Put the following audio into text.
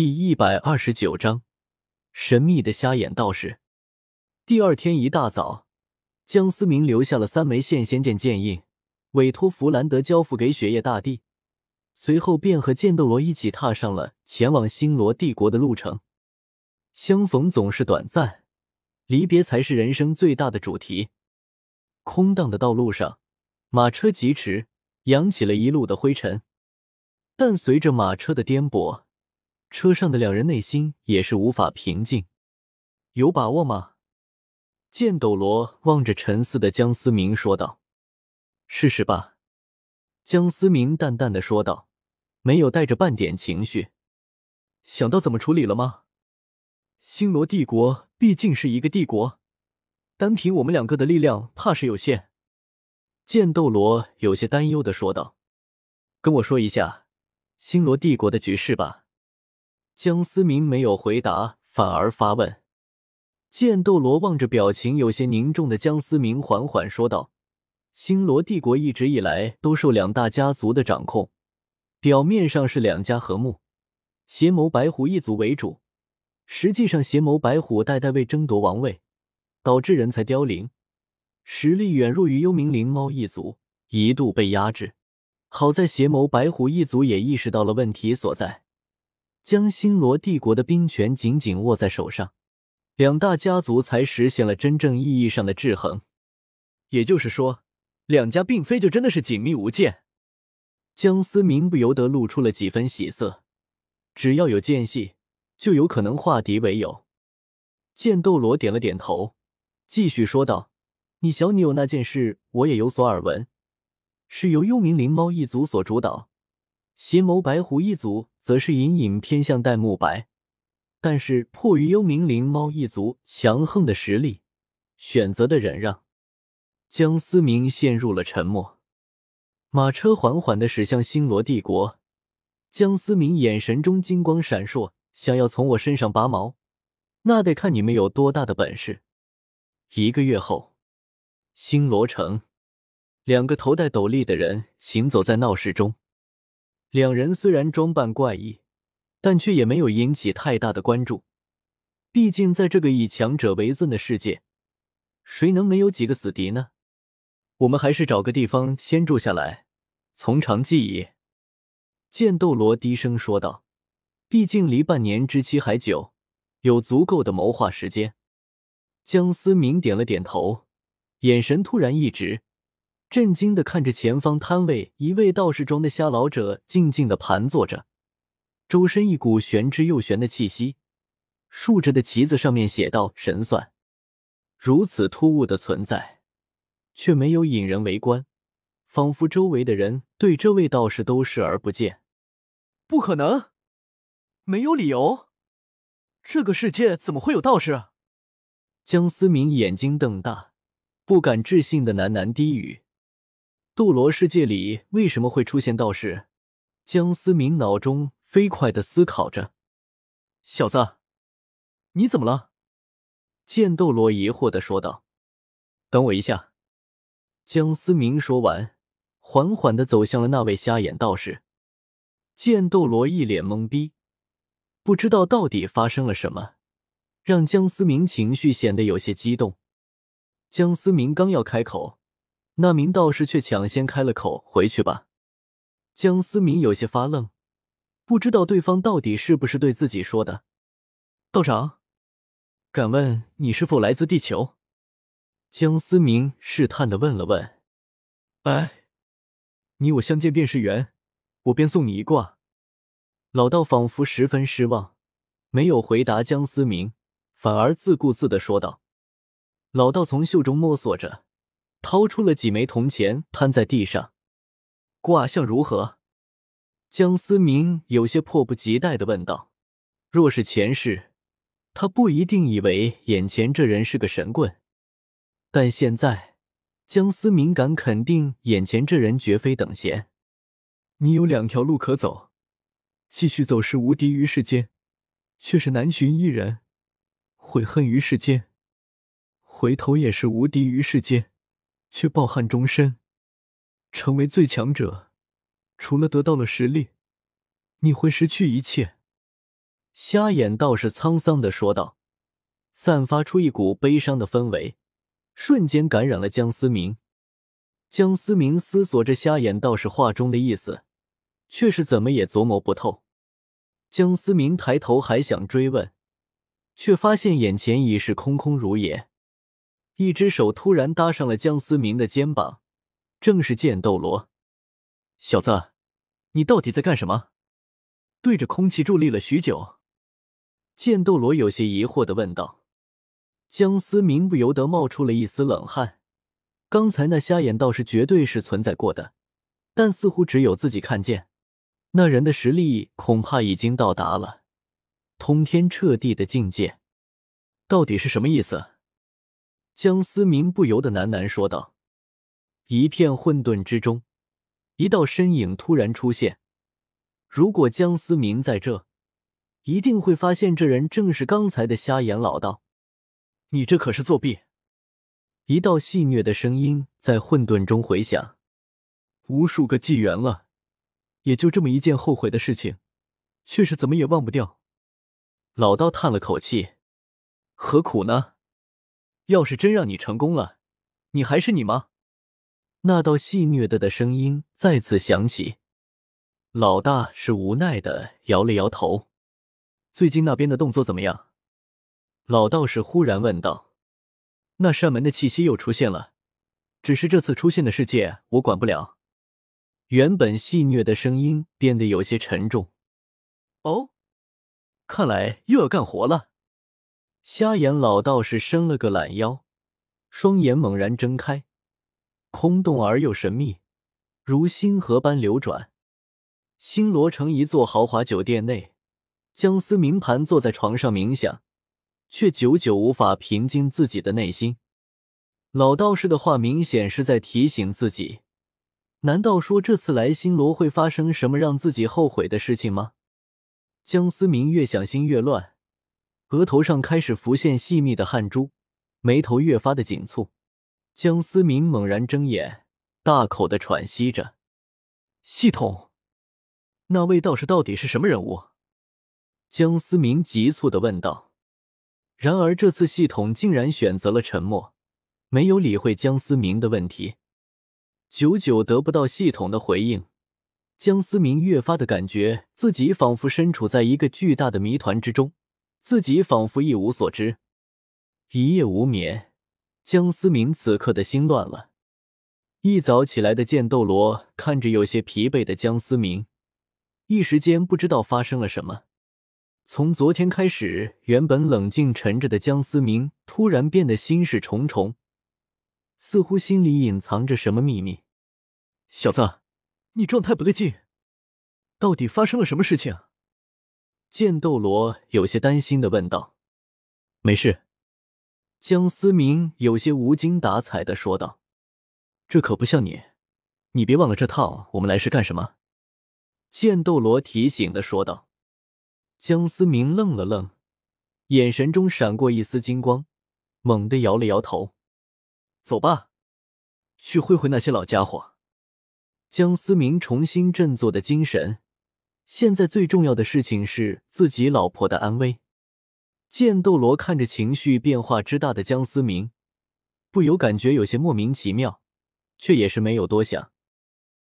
第一百二十九章，神秘的瞎眼道士。第二天一大早，江思明留下了三枚现仙剑剑印，委托弗兰德交付给雪夜大帝，随后便和剑斗罗一起踏上了前往星罗帝国的路程。相逢总是短暂，离别才是人生最大的主题。空荡的道路上，马车疾驰，扬起了一路的灰尘，但随着马车的颠簸。车上的两人内心也是无法平静，有把握吗？剑斗罗望着沉思的江思明说道：“试试吧。”江思明淡淡的说道，没有带着半点情绪。想到怎么处理了吗？星罗帝国毕竟是一个帝国，单凭我们两个的力量怕是有限。剑斗罗有些担忧的说道：“跟我说一下星罗帝国的局势吧。”江思明没有回答，反而发问。剑斗罗望着表情有些凝重的江思明，缓缓说道：“星罗帝国一直以来都受两大家族的掌控，表面上是两家和睦，邪眸白虎一族为主，实际上邪眸白虎代代为争夺王位，导致人才凋零，实力远弱于幽冥灵猫一族，一度被压制。好在邪眸白虎一族也意识到了问题所在。”将星罗帝国的兵权紧紧握在手上，两大家族才实现了真正意义上的制衡。也就是说，两家并非就真的是紧密无间。江思明不由得露出了几分喜色。只要有间隙，就有可能化敌为友。剑斗罗点了点头，继续说道：“你小女友那件事，我也有所耳闻，是由幽冥灵猫一族所主导。”邪眸白狐一族则是隐隐偏向戴沐白，但是迫于幽冥灵猫一族强横的实力，选择的忍让。江思明陷入了沉默。马车缓缓的驶向星罗帝国，江思明眼神中金光闪烁，想要从我身上拔毛，那得看你们有多大的本事。一个月后，星罗城，两个头戴斗笠的人行走在闹市中。两人虽然装扮怪异，但却也没有引起太大的关注。毕竟，在这个以强者为尊的世界，谁能没有几个死敌呢？我们还是找个地方先住下来，从长计议。剑斗罗低声说道：“毕竟离半年之期还久，有足够的谋划时间。”江思明点了点头，眼神突然一直。震惊的看着前方摊位，一位道士装的瞎老者静静的盘坐着，周身一股玄之又玄的气息。竖着的旗子上面写道“神算”。如此突兀的存在，却没有引人围观，仿佛周围的人对这位道士都视而不见。不可能，没有理由，这个世界怎么会有道士？江思明眼睛瞪大，不敢置信的喃喃低语。斗罗世界里为什么会出现道士？江思明脑中飞快的思考着。小子，你怎么了？剑斗罗疑惑的说道。等我一下。江思明说完，缓缓的走向了那位瞎眼道士。剑斗罗一脸懵逼，不知道到底发生了什么，让江思明情绪显得有些激动。江思明刚要开口。那名道士却抢先开了口：“回去吧。”江思明有些发愣，不知道对方到底是不是对自己说的。道长，敢问你是否来自地球？江思明试探的问了问。哎，你我相见便是缘，我便送你一卦。老道仿佛十分失望，没有回答江思明，反而自顾自的说道：“老道从袖中摸索着。”掏出了几枚铜钱，摊在地上。卦象如何？江思明有些迫不及待的问道。若是前世，他不一定以为眼前这人是个神棍，但现在，江思明敢肯定，眼前这人绝非等闲。你有两条路可走：继续走是无敌于世间，却是难寻一人；悔恨于世间，回头也是无敌于世间。却抱憾终身，成为最强者，除了得到了实力，你会失去一切。瞎眼道士沧桑的说道，散发出一股悲伤的氛围，瞬间感染了江思明。江思明思索着瞎眼道士话中的意思，却是怎么也琢磨不透。江思明抬头还想追问，却发现眼前已是空空如也。一只手突然搭上了江思明的肩膀，正是剑斗罗。小子，你到底在干什么？对着空气伫立了许久。剑斗罗有些疑惑的问道。江思明不由得冒出了一丝冷汗。刚才那瞎眼道士绝对是存在过的，但似乎只有自己看见。那人的实力恐怕已经到达了通天彻地的境界。到底是什么意思？江思明不由得喃喃说道。一片混沌之中，一道身影突然出现。如果江思明在这，一定会发现这人正是刚才的瞎眼老道。你这可是作弊！一道戏谑的声音在混沌中回响。无数个纪元了，也就这么一件后悔的事情，却是怎么也忘不掉。老道叹了口气：“何苦呢？要是真让你成功了，你还是你吗？”那道戏谑的的声音再次响起。老大是无奈的摇了摇头。最近那边的动作怎么样？老道士忽然问道。那扇门的气息又出现了，只是这次出现的世界我管不了。原本戏谑的声音变得有些沉重。哦，看来又要干活了。瞎眼老道士伸了个懒腰，双眼猛然睁开，空洞而又神秘，如星河般流转。星罗城一座豪华酒店内，江思明盘坐在床上冥想。却久久无法平静自己的内心。老道士的话明显是在提醒自己：难道说这次来星罗会发生什么让自己后悔的事情吗？江思明越想心越乱，额头上开始浮现细密的汗珠，眉头越发的紧蹙。江思明猛然睁眼，大口的喘息着。系统，那位道士到底是什么人物？江思明急促的问道。然而这次系统竟然选择了沉默，没有理会江思明的问题。久久得不到系统的回应，江思明越发的感觉自己仿佛身处在一个巨大的谜团之中，自己仿佛一无所知。一夜无眠，江思明此刻的心乱了。一早起来的剑斗罗看着有些疲惫的江思明，一时间不知道发生了什么。从昨天开始，原本冷静沉着的江思明突然变得心事重重，似乎心里隐藏着什么秘密。小子，你状态不对劲，到底发生了什么事情？剑斗罗有些担心的问道。没事，江思明有些无精打采的说道。这可不像你，你别忘了这套我们来是干什么？剑斗罗提醒的说道。江思明愣了愣，眼神中闪过一丝金光，猛地摇了摇头：“走吧，去会会那些老家伙。”江思明重新振作的精神，现在最重要的事情是自己老婆的安危。剑斗罗看着情绪变化之大的江思明，不由感觉有些莫名其妙，却也是没有多想。